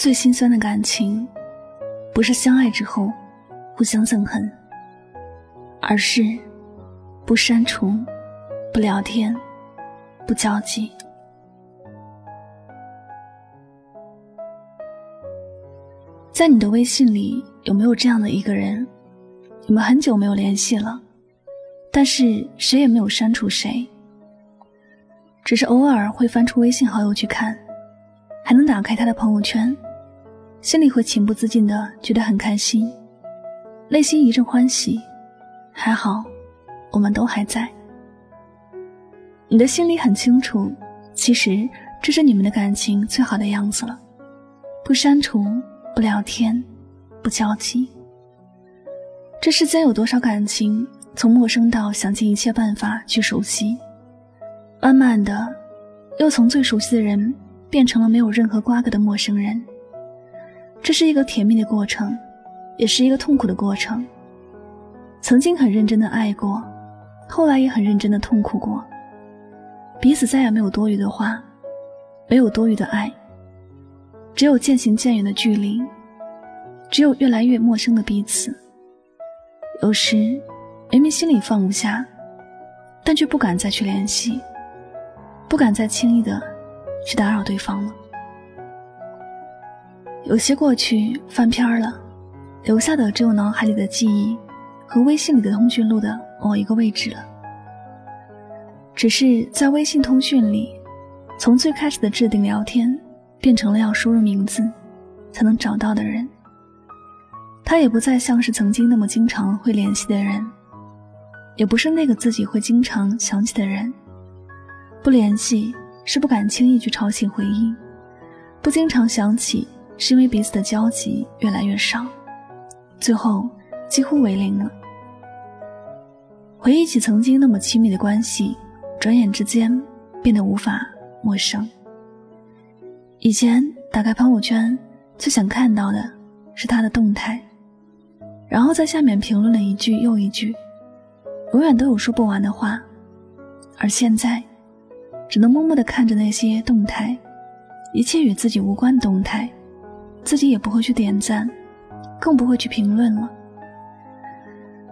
最心酸的感情，不是相爱之后互相憎恨，而是不删除、不聊天、不交集。在你的微信里，有没有这样的一个人？你们很久没有联系了，但是谁也没有删除谁，只是偶尔会翻出微信好友去看，还能打开他的朋友圈。心里会情不自禁的觉得很开心，内心一阵欢喜，还好，我们都还在。你的心里很清楚，其实这是你们的感情最好的样子了，不删除，不聊天，不交集。这世间有多少感情，从陌生到想尽一切办法去熟悉，慢慢的，又从最熟悉的人变成了没有任何瓜葛的陌生人。这是一个甜蜜的过程，也是一个痛苦的过程。曾经很认真的爱过，后来也很认真的痛苦过。彼此再也没有多余的话，没有多余的爱，只有渐行渐远的距离，只有越来越陌生的彼此。有时明明心里放不下，但却不敢再去联系，不敢再轻易的去打扰对方了。有些过去翻篇了，留下的只有脑海里的记忆和微信里的通讯录的某一个位置了。只是在微信通讯里，从最开始的置顶聊天，变成了要输入名字才能找到的人。他也不再像是曾经那么经常会联系的人，也不是那个自己会经常想起的人。不联系是不敢轻易去吵醒回忆，不经常想起。是因为彼此的交集越来越少，最后几乎为零了。回忆起曾经那么亲密的关系，转眼之间变得无法陌生。以前打开朋友圈，最想看到的是他的动态，然后在下面评论了一句又一句，永远都有说不完的话。而现在，只能默默地看着那些动态，一切与自己无关的动态。自己也不会去点赞，更不会去评论了。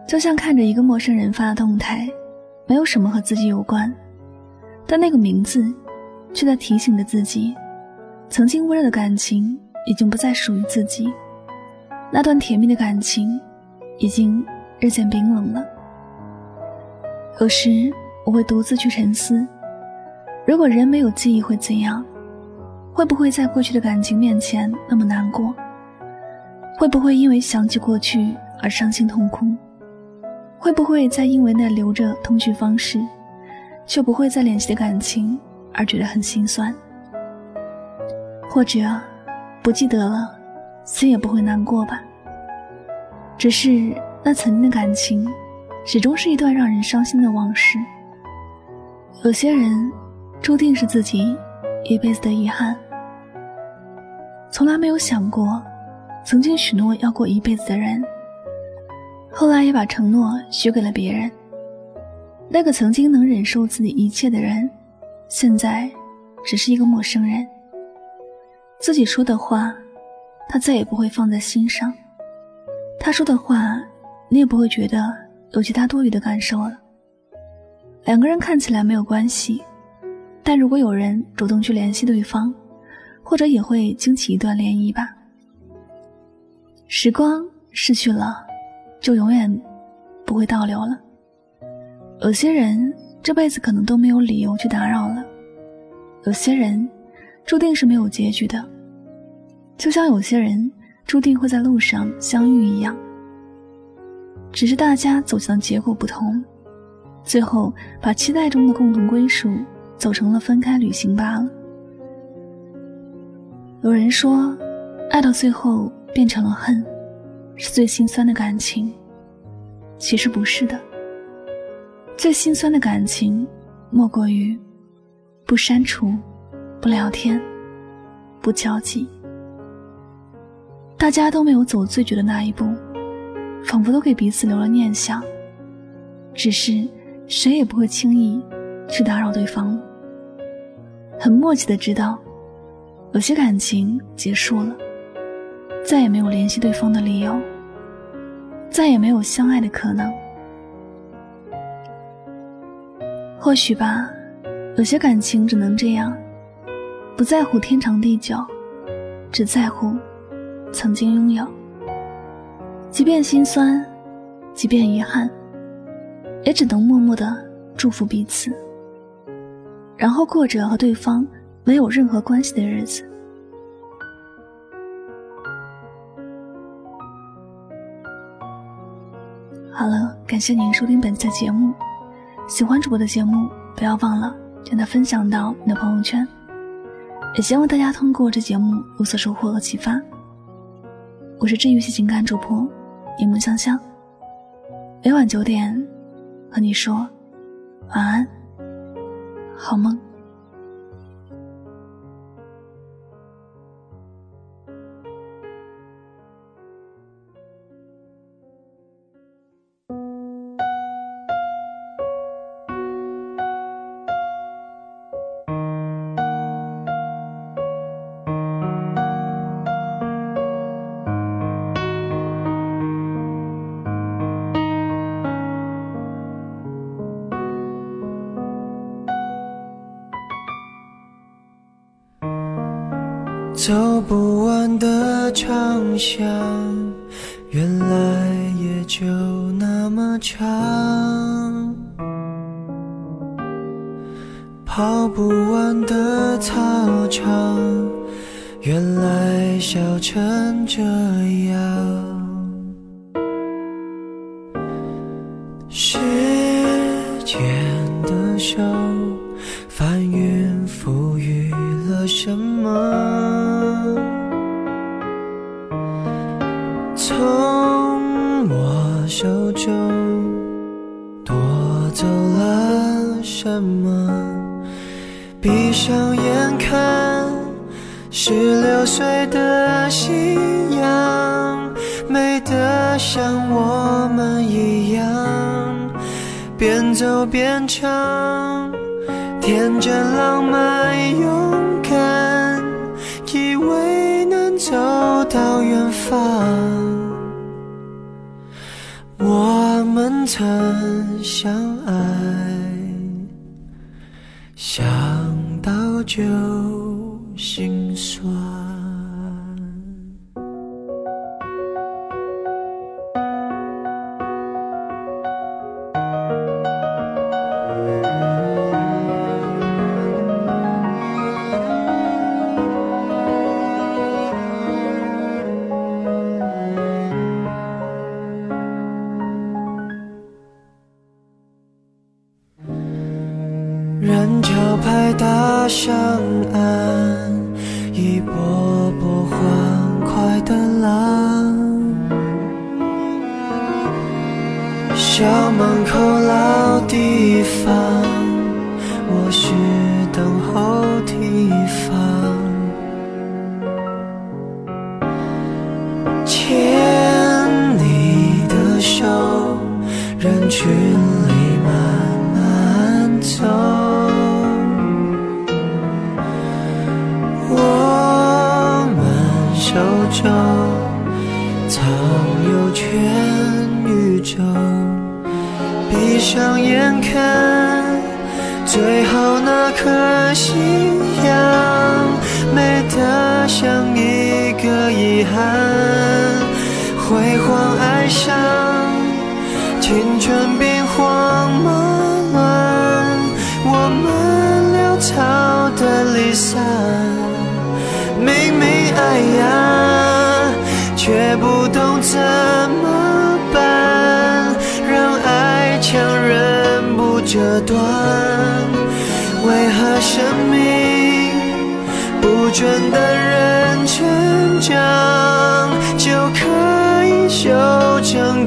就像看着一个陌生人发的动态，没有什么和自己有关，但那个名字，却在提醒着自己，曾经温热的感情已经不再属于自己，那段甜蜜的感情，已经日渐冰冷了。有时我会独自去沉思，如果人没有记忆会怎样？会不会在过去的感情面前那么难过？会不会因为想起过去而伤心痛哭？会不会再因为那留着通讯方式，却不会再联系的感情而觉得很心酸？或者不记得了，心也不会难过吧？只是那曾经的感情，始终是一段让人伤心的往事。有些人，注定是自己一辈子的遗憾。从来没有想过，曾经许诺要过一辈子的人，后来也把承诺许给了别人。那个曾经能忍受自己一切的人，现在只是一个陌生人。自己说的话，他再也不会放在心上；他说的话，你也不会觉得有其他多余的感受了。两个人看起来没有关系，但如果有人主动去联系对方。或者也会惊起一段涟漪吧。时光逝去了，就永远不会倒流了。有些人这辈子可能都没有理由去打扰了，有些人注定是没有结局的，就像有些人注定会在路上相遇一样。只是大家走向结果不同，最后把期待中的共同归属走成了分开旅行罢了。有人说，爱到最后变成了恨，是最心酸的感情。其实不是的，最心酸的感情，莫过于不删除、不聊天、不交际。大家都没有走最绝的那一步，仿佛都给彼此留了念想，只是谁也不会轻易去打扰对方。很默契的知道，有些感情结束了，再也没有联系对方的理由，再也没有相爱的可能。或许吧，有些感情只能这样，不在乎天长地久，只在乎。曾经拥有，即便心酸，即便遗憾，也只能默默的祝福彼此，然后过着和对方没有任何关系的日子。好了，感谢您收听本期的节目，喜欢主播的节目，不要忘了将它分享到你的朋友圈，也希望大家通过这节目有所收获和启发。我是治愈系情感主播柠檬香香，每晚九点和你说晚安，好吗。走不完的长巷，原来也就那么长。跑不完的操场，原来笑成这样。时间的手，翻云覆雨了什么？闭上眼看，十六岁的夕阳，美得像我们一样，边走边唱，天真浪漫勇敢，以为能走到远方。我们曾相爱，想到就心酸。上岸，一波波欢快的浪。校门口老地方，我是等候地方。牵你的手，人群最后那颗夕阳，美得像一个遗憾。辉煌爱上青春兵荒马乱，我们潦草的离散，明明爱呀。却不懂怎这段？为何生命不准的人成长，就可以修成？